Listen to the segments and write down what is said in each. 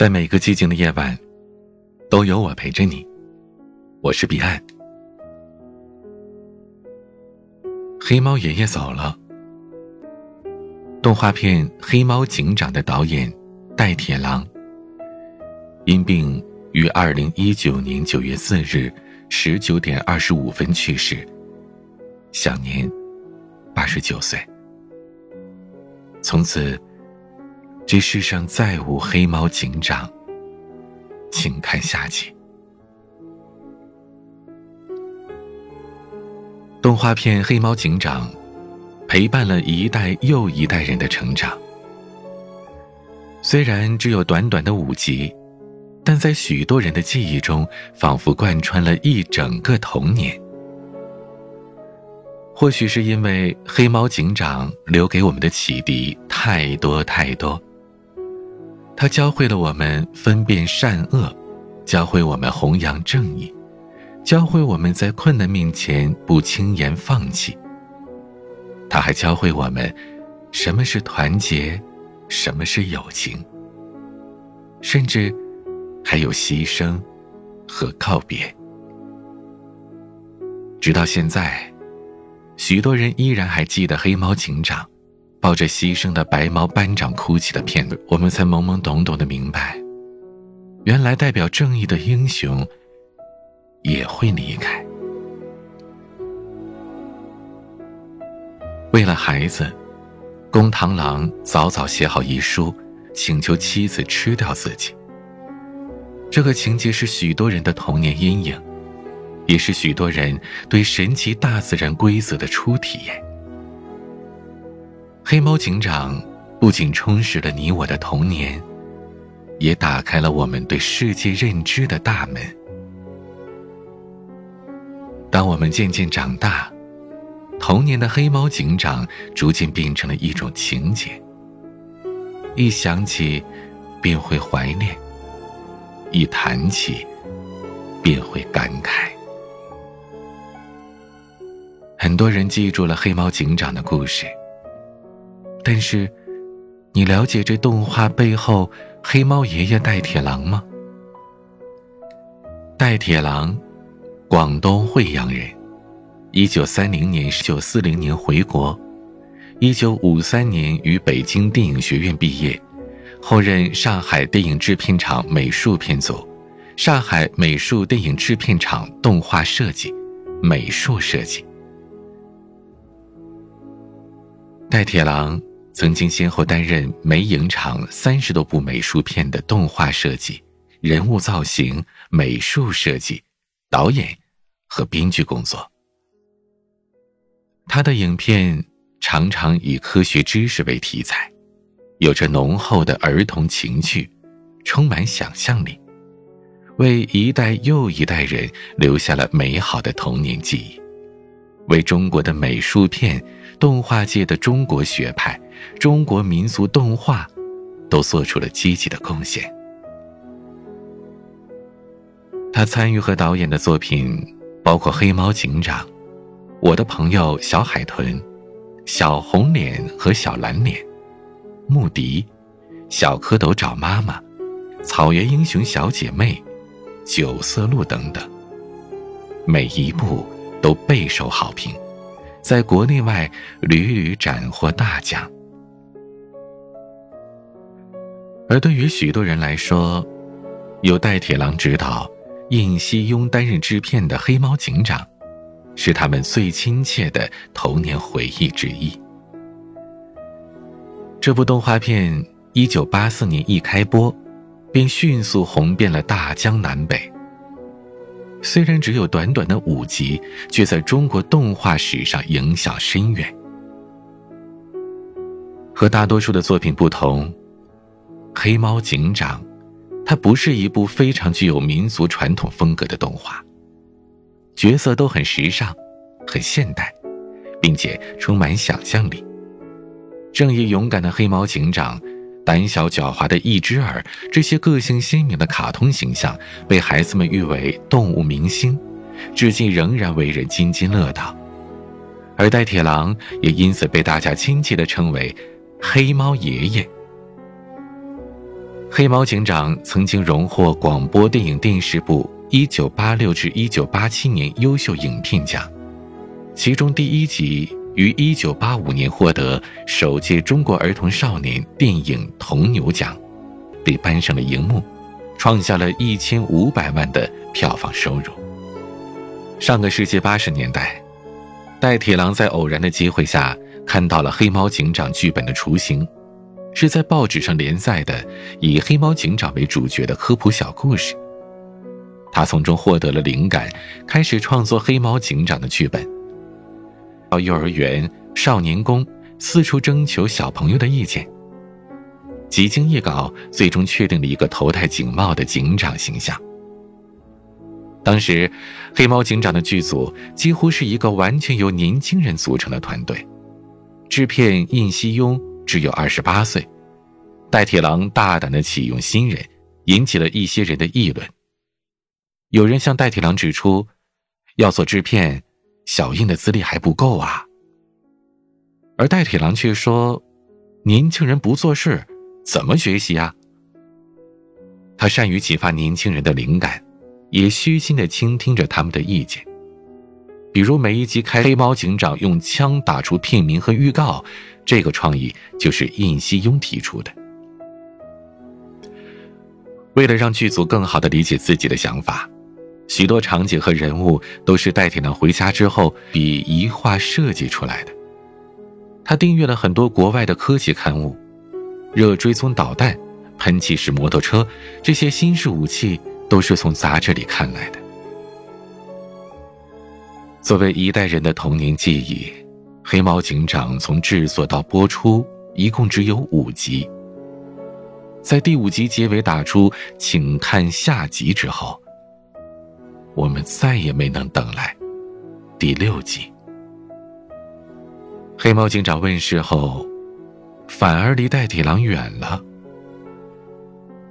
在每个寂静的夜晚，都有我陪着你。我是彼岸。黑猫爷爷走了。动画片《黑猫警长》的导演戴铁郎因病于二零一九年九月四日十九点二十五分去世，享年八十九岁。从此。这世上再无黑猫警长，请看下集。动画片《黑猫警长》陪伴了一代又一代人的成长。虽然只有短短的五集，但在许多人的记忆中，仿佛贯穿了一整个童年。或许是因为黑猫警长留给我们的启迪太多太多。他教会了我们分辨善恶，教会我们弘扬正义，教会我们在困难面前不轻言放弃。他还教会我们什么是团结，什么是友情，甚至还有牺牲和告别。直到现在，许多人依然还记得黑猫警长。抱着牺牲的白毛班长哭泣的片段，我们才懵懵懂懂的明白，原来代表正义的英雄也会离开。为了孩子，公螳螂早早写好遗书，请求妻子吃掉自己。这个情节是许多人的童年阴影，也是许多人对神奇大自然规则的初体验。黑猫警长不仅充实了你我的童年，也打开了我们对世界认知的大门。当我们渐渐长大，童年的黑猫警长逐渐变成了一种情节。一想起，便会怀念；一谈起，便会感慨。很多人记住了黑猫警长的故事。但是，你了解这动画背后黑猫爷爷戴铁郎吗？戴铁郎，广东惠阳人，一九三零年、一九四零年回国，一九五三年于北京电影学院毕业，后任上海电影制片厂美术片组、上海美术电影制片厂动画设计、美术设计。戴铁郎。曾经先后担任美影厂三十多部美术片的动画设计、人物造型、美术设计、导演和编剧工作。他的影片常常以科学知识为题材，有着浓厚的儿童情趣，充满想象力，为一代又一代人留下了美好的童年记忆，为中国的美术片、动画界的中国学派。中国民族动画，都做出了积极的贡献。他参与和导演的作品包括《黑猫警长》《我的朋友小海豚》《小红脸和小蓝脸》《穆迪》《小蝌蚪找妈妈》《草原英雄小姐妹》《九色鹿》等等，每一部都备受好评，在国内外屡屡斩获大奖。而对于许多人来说，由戴铁郎执导、印西庸担任制片的《黑猫警长》，是他们最亲切的童年回忆之一。这部动画片一九八四年一开播，便迅速红遍了大江南北。虽然只有短短的五集，却在中国动画史上影响深远。和大多数的作品不同。黑猫警长，它不是一部非常具有民族传统风格的动画。角色都很时尚，很现代，并且充满想象力。正义勇敢的黑猫警长，胆小狡猾的一只耳，这些个性鲜明的卡通形象，被孩子们誉为动物明星，至今仍然为人津津乐道。而戴铁郎也因此被大家亲切地称为“黑猫爷爷”。黑猫警长曾经荣获广播电影电视部一九八六至一九八七年优秀影片奖，其中第一集于一九八五年获得首届中国儿童少年电影铜牛奖，被搬上了荧幕，创下了一千五百万的票房收入。上个世纪八十年代，戴铁郎在偶然的机会下看到了《黑猫警长》剧本的雏形。是在报纸上连载的以黑猫警长为主角的科普小故事。他从中获得了灵感，开始创作黑猫警长的剧本。到幼儿园、少年宫四处征求小朋友的意见。几经一稿，最终确定了一个头戴警帽的警长形象。当时，黑猫警长的剧组几乎是一个完全由年轻人组成的团队，制片印西庸。只有二十八岁，戴铁郎大胆的启用新人，引起了一些人的议论。有人向戴铁郎指出，要做制片，小印的资历还不够啊。而戴铁郎却说，年轻人不做事，怎么学习啊？他善于启发年轻人的灵感，也虚心的倾听着他们的意见。比如每一集开黑猫警长用枪打出片名和预告，这个创意就是印西庸提出的。为了让剧组更好的理解自己的想法，许多场景和人物都是戴铁郎回家之后比一画设计出来的。他订阅了很多国外的科技刊物，热追踪导弹、喷气式摩托车这些新式武器都是从杂志里看来的。作为一代人的童年记忆，《黑猫警长》从制作到播出一共只有五集。在第五集结尾打出“请看下集”之后，我们再也没能等来第六集。《黑猫警长》问世后，反而离戴铁郎远了。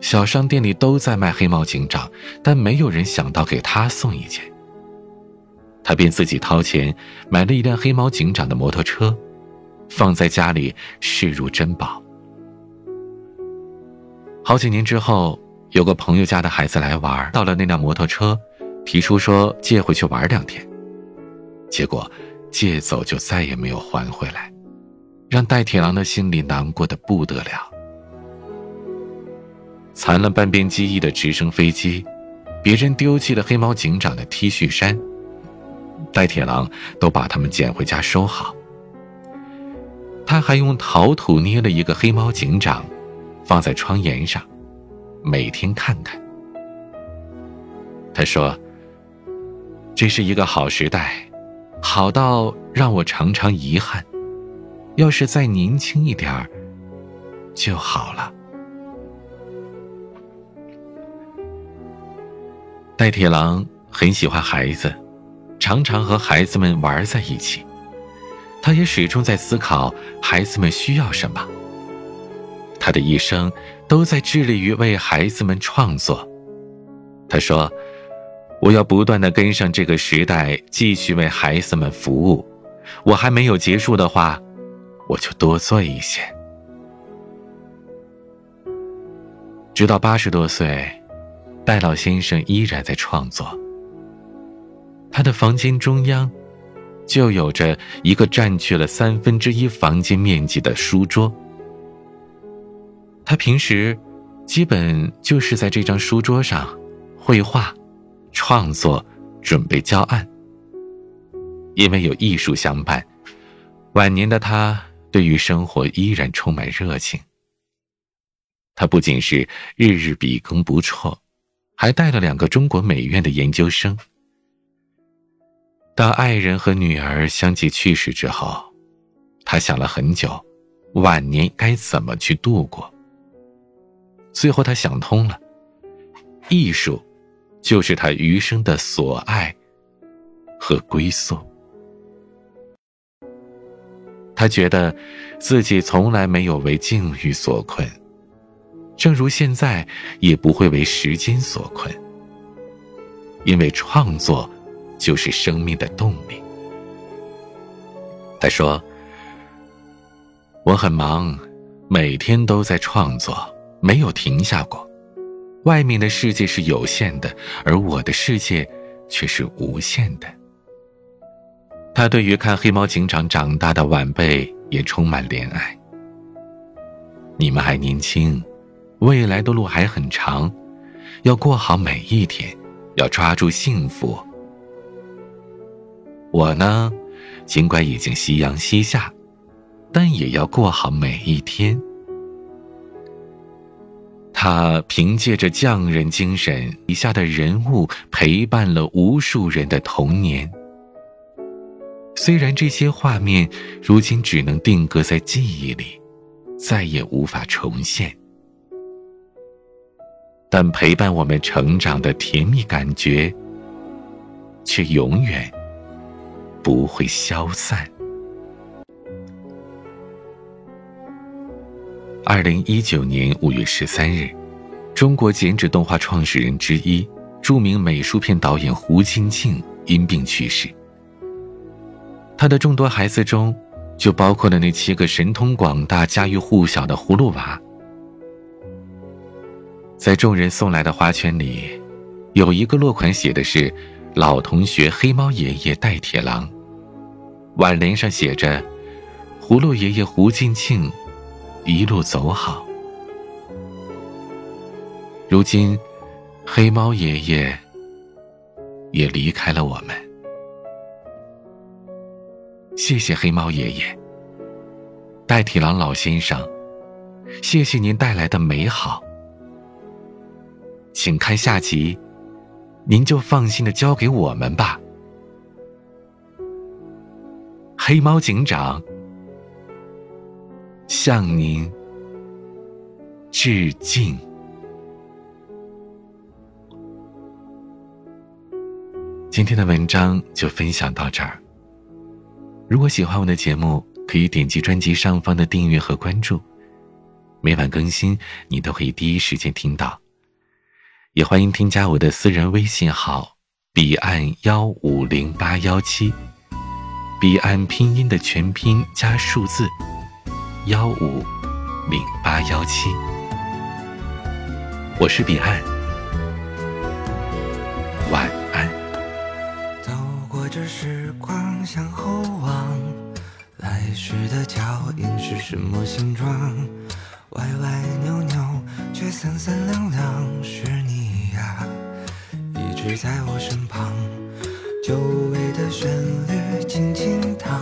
小商店里都在卖《黑猫警长》，但没有人想到给他送一件。他便自己掏钱买了一辆黑猫警长的摩托车，放在家里视如珍宝。好几年之后，有个朋友家的孩子来玩，到了那辆摩托车，提出说借回去玩两天，结果借走就再也没有还回来，让戴铁郎的心里难过的不得了。残了半边机翼的直升飞机，别人丢弃了黑猫警长的 T 恤衫。戴铁郎都把它们捡回家收好。他还用陶土捏了一个黑猫警长，放在窗沿上，每天看看。他说：“这是一个好时代，好到让我常常遗憾，要是再年轻一点儿就好了。”戴铁郎很喜欢孩子。常常和孩子们玩在一起，他也始终在思考孩子们需要什么。他的一生都在致力于为孩子们创作。他说：“我要不断的跟上这个时代，继续为孩子们服务。我还没有结束的话，我就多做一些。”直到八十多岁，戴老先生依然在创作。他的房间中央，就有着一个占据了三分之一房间面积的书桌。他平时基本就是在这张书桌上绘画、创作、准备教案。因为有艺术相伴，晚年的他对于生活依然充满热情。他不仅是日日笔耕不辍，还带了两个中国美院的研究生。当爱人和女儿相继去世之后，他想了很久，晚年该怎么去度过。最后，他想通了，艺术，就是他余生的所爱和归宿。他觉得，自己从来没有为境遇所困，正如现在也不会为时间所困，因为创作。就是生命的动力。他说：“我很忙，每天都在创作，没有停下过。外面的世界是有限的，而我的世界却是无限的。他对于看黑猫警长长大的晚辈也充满怜爱。你们还年轻，未来的路还很长，要过好每一天，要抓住幸福。我呢，尽管已经夕阳西下，但也要过好每一天。他凭借着匠人精神，笔下的人物陪伴了无数人的童年。虽然这些画面如今只能定格在记忆里，再也无法重现，但陪伴我们成长的甜蜜感觉，却永远不会消散。二零一九年五月十三日，中国剪纸动画创始人之一、著名美术片导演胡金庆因病去世。他的众多孩子中，就包括了那七个神通广大、家喻户晓的葫芦娃。在众人送来的花圈里，有一个落款写的是“老同学黑猫爷爷戴铁郎”，挽联上写着“葫芦爷爷胡金庆”。一路走好。如今，黑猫爷爷也离开了我们。谢谢黑猫爷爷，代替狼老先生，谢谢您带来的美好。请看下集，您就放心的交给我们吧。黑猫警长。向您致敬。今天的文章就分享到这儿。如果喜欢我的节目，可以点击专辑上方的订阅和关注，每晚更新你都可以第一时间听到。也欢迎添加我的私人微信号：彼岸幺五零八幺七，彼岸拼音的全拼加数字。幺五零八幺七，我是彼岸，晚安。走过这时光，向后望，来时的脚印是什么形状？歪歪扭扭，却三三两两，是你呀，一直在我身旁。久违的旋律，轻轻淌。